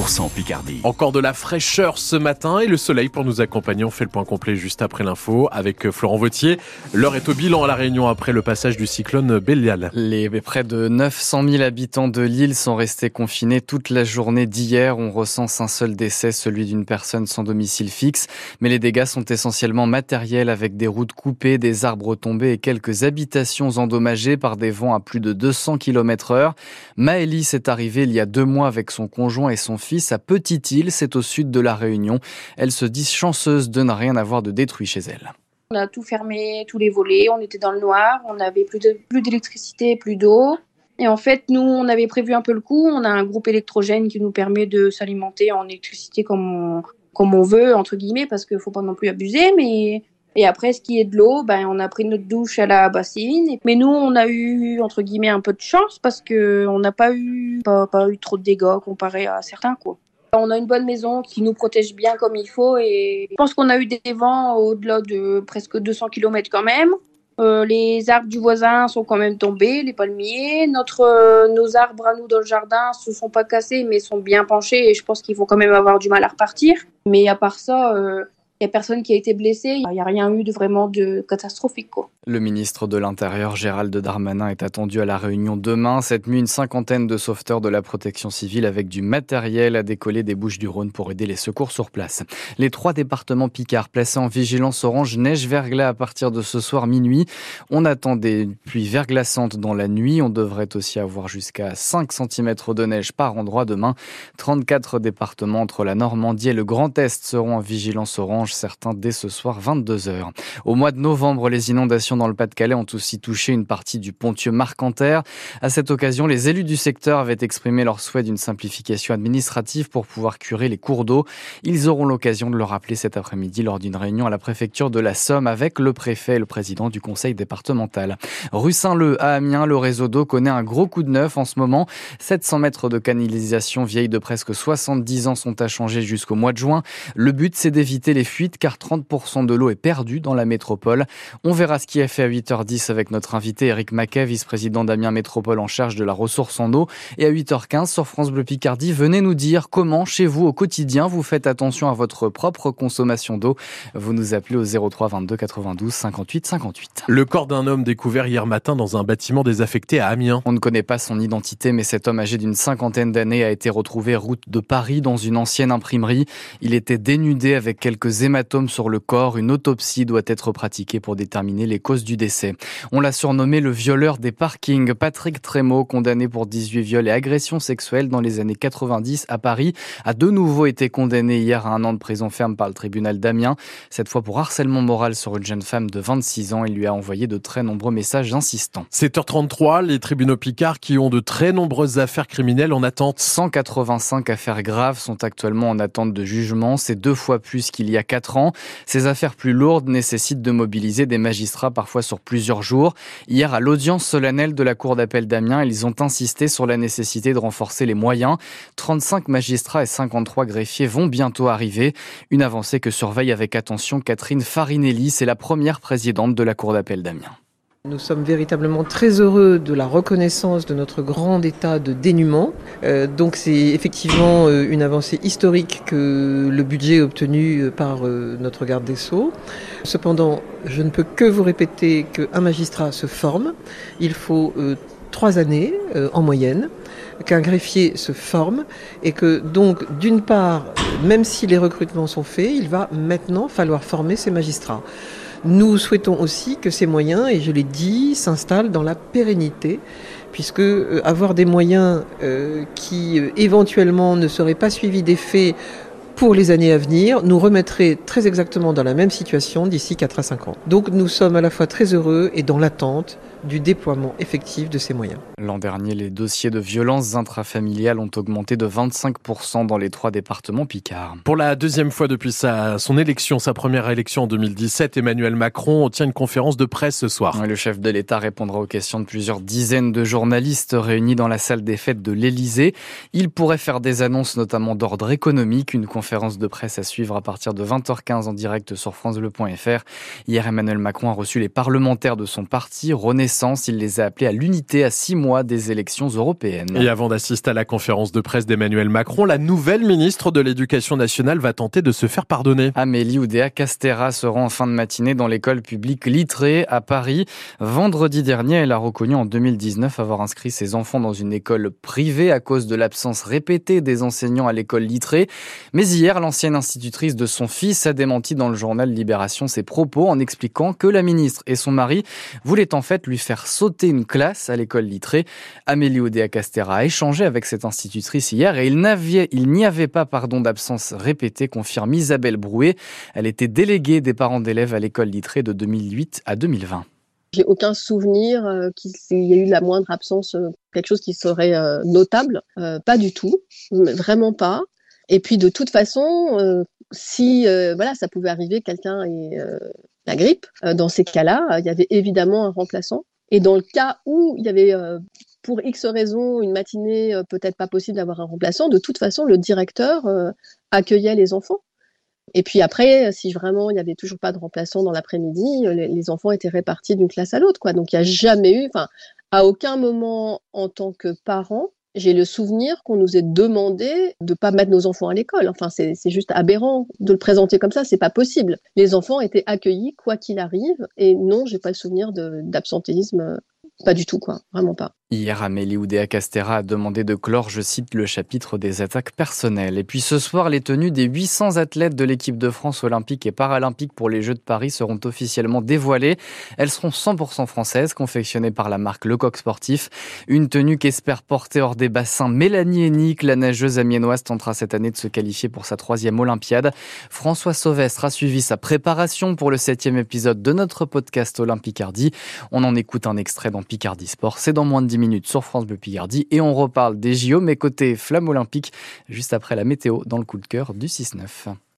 100% Picardie. Encore de la fraîcheur ce matin et le soleil pour nous accompagner. On fait le point complet juste après l'info avec euh, Florent Vautier. L'heure est au bilan à La Réunion après le passage du cyclone Bélial. Les près de 900 000 habitants de l'île sont restés confinés toute la journée d'hier. On recense un seul décès, celui d'une personne sans domicile fixe. Mais les dégâts sont essentiellement matériels avec des routes coupées, des arbres tombés et quelques habitations endommagées par des vents à plus de 200 km heure. Maëlys est arrivée il y a deux mois avec son conjoint et son fils à Petite-Île, c'est au sud de la Réunion. Elle se dit chanceuse de ne rien avoir de détruit chez elle. On a tout fermé, tous les volets, on était dans le noir, on n'avait plus d'électricité, plus d'eau. Et en fait, nous, on avait prévu un peu le coup. On a un groupe électrogène qui nous permet de s'alimenter en électricité comme on, comme on veut, entre guillemets, parce qu'il ne faut pas non plus abuser. Mais et après, ce qui est de l'eau, ben, on a pris notre douche à la bassine. Mais nous, on a eu, entre guillemets, un peu de chance parce que on n'a pas eu, pas, eu trop de dégâts comparé à certains, quoi. On a une bonne maison qui nous protège bien comme il faut et je pense qu'on a eu des vents au-delà de presque 200 km quand même. Euh, les arbres du voisin sont quand même tombés, les palmiers. Notre, euh, nos arbres à nous dans le jardin se sont pas cassés, mais sont bien penchés et je pense qu'ils vont quand même avoir du mal à repartir. Mais à part ça, euh, n'y a personne qui a été blessé. Il n'y a rien eu de vraiment catastrophique. Le ministre de l'Intérieur, Gérald Darmanin, est attendu à la réunion demain. Cette nuit, une cinquantaine de sauveteurs de la protection civile avec du matériel a décollé des Bouches du Rhône pour aider les secours sur place. Les trois départements Picard placés en vigilance orange neige verglas à partir de ce soir minuit. On attend des pluies verglaçantes dans la nuit. On devrait aussi avoir jusqu'à 5 cm de neige par endroit demain. 34 départements entre la Normandie et le Grand Est seront en vigilance orange certains dès ce soir 22h. Au mois de novembre, les inondations dans le Pas-de-Calais ont aussi touché une partie du pontieux Marcanterre. À cette occasion, les élus du secteur avaient exprimé leur souhait d'une simplification administrative pour pouvoir curer les cours d'eau. Ils auront l'occasion de le rappeler cet après-midi lors d'une réunion à la préfecture de la Somme avec le préfet et le président du conseil départemental. Rue Saint-Leu à Amiens, le réseau d'eau connaît un gros coup de neuf en ce moment. 700 mètres de canalisation vieille de presque 70 ans sont à changer jusqu'au mois de juin. Le but, c'est d'éviter les fuites car 30% de l'eau est perdue dans la métropole. On verra ce qui est fait à 8h10 avec notre invité Eric Maquet, vice-président d'Amiens Métropole en charge de la ressource en eau. Et à 8h15 sur France Bleu Picardie, venez nous dire comment chez vous au quotidien vous faites attention à votre propre consommation d'eau. Vous nous appelez au 03 22 92 58 58. Le corps d'un homme découvert hier matin dans un bâtiment désaffecté à Amiens. On ne connaît pas son identité, mais cet homme âgé d'une cinquantaine d'années a été retrouvé route de Paris dans une ancienne imprimerie. Il était dénudé avec quelques hématome sur le corps. Une autopsie doit être pratiquée pour déterminer les causes du décès. On l'a surnommé le violeur des parkings. Patrick Trémaud, condamné pour 18 viols et agressions sexuelles dans les années 90 à Paris, a de nouveau été condamné hier à un an de prison ferme par le tribunal d'Amiens. Cette fois pour harcèlement moral sur une jeune femme de 26 ans. Il lui a envoyé de très nombreux messages insistants. 7h33, les tribunaux Picard qui ont de très nombreuses affaires criminelles en attente. 185 affaires graves sont actuellement en attente de jugement. C'est deux fois plus qu'il y a Ces affaires plus lourdes nécessitent de mobiliser des magistrats parfois sur plusieurs jours. Hier, à l'audience solennelle de la Cour d'appel d'Amiens, ils ont insisté sur la nécessité de renforcer les moyens. 35 magistrats et 53 greffiers vont bientôt arriver. Une avancée que surveille avec attention Catherine Farinelli, c'est la première présidente de la Cour d'appel d'Amiens. Nous sommes véritablement très heureux de la reconnaissance de notre grand état de dénuement. Euh, donc c'est effectivement euh, une avancée historique que le budget obtenu euh, par notre garde des Sceaux. Cependant, je ne peux que vous répéter qu'un magistrat se forme. Il faut trois années en moyenne qu'un greffier se forme et que donc d'une part, même si les recrutements sont faits, il va maintenant falloir former ces magistrats. Nous souhaitons aussi que ces moyens, et je l'ai dit, s'installent dans la pérennité, puisque euh, avoir des moyens euh, qui euh, éventuellement ne seraient pas suivis d'effets pour les années à venir, nous remettrait très exactement dans la même situation d'ici 4 à 5 ans. Donc nous sommes à la fois très heureux et dans l'attente du déploiement effectif de ces moyens. L'an dernier, les dossiers de violences intrafamiliales ont augmenté de 25% dans les trois départements Picard. Pour la deuxième fois depuis sa, son élection, sa première élection en 2017, Emmanuel Macron tient une conférence de presse ce soir. Le chef de l'État répondra aux questions de plusieurs dizaines de journalistes réunis dans la salle des fêtes de l'Élysée. Il pourrait faire des annonces notamment d'ordre économique, une conférence de presse à suivre à partir de 20h15 en direct sur francebleu.fr. Hier, Emmanuel Macron a reçu les parlementaires de son parti, René Il les a appelés à l'unité à six mois des élections européennes. Et avant d'assister à la conférence de presse d'Emmanuel Macron, la nouvelle ministre de l'Éducation nationale va tenter de se faire pardonner. Amélie Oudéa Castera se rend en fin de matinée dans l'école publique Littré à Paris. Vendredi dernier, elle a reconnu en 2019 avoir inscrit ses enfants dans une école privée à cause de l'absence répétée des enseignants à l'école Littré. Mais hier, l'ancienne institutrice de son fils a démenti dans le journal Libération ses propos en expliquant que la ministre et son mari voulaient en fait lui faire sauter une classe à l'école Littré. Amélie Oudéa Castera a échangé avec cette institutrice hier et il n'y avait pas pardon d'absence répétée, confirme Isabelle Brouet. Elle était déléguée des parents d'élèves à l'école Littré de 2008 à 2020. J'ai aucun souvenir euh, qu'il y ait eu la moindre absence, euh, quelque chose qui serait euh, notable. pas du tout, vraiment pas. Et puis de toute façon, si voilà, ça pouvait arriver, quelqu'un ait la grippe, dans ces cas-là, il y avait évidemment un remplaçant. Et dans le cas où il y avait pour X raisons une matinée peut-être pas possible d'avoir un remplaçant, de toute façon, le directeur accueillait les enfants. Et puis après, si vraiment il n'y avait toujours pas de remplaçant dans l'après-midi, euh, les, enfants étaient répartis d'une classe à l'autre. Donc il n'y a jamais eu, enfin, à aucun moment en tant que parent, j'ai le souvenir qu'on nous ait demandé de pas mettre nos enfants à l'école. Enfin, c'est juste aberrant de le présenter comme ça, c'est pas possible. Les enfants étaient accueillis quoi qu'il arrive, et non, j'ai pas le souvenir d'absentéisme, pas du tout, quoi, vraiment pas. Hier, Amélie Oudéa Castera a demandé de clore, je cite, le chapitre des attaques personnelles. Et puis ce soir, les tenues des 800 athlètes de l'équipe de France olympique et paralympique pour les Jeux de Paris seront officiellement dévoilées. Elles seront 100% françaises, confectionnées par la marque Lecoq Sportif. Une tenue qu'espère porter hors des bassins Mélanie Hennick, la nageuse amiénoise tentera cette année de se qualifier pour sa troisième Olympiade. François Sauvestre a suivi sa préparation pour le septième épisode de notre podcast Olympicardi. On en écoute un extrait dans Picardie Sport. C'est dans moins de 10 minutes sur France Bleu Picardie et on reparle des JO, mais côté flamme olympique, juste après la météo dans le coup de cœur du 6-9.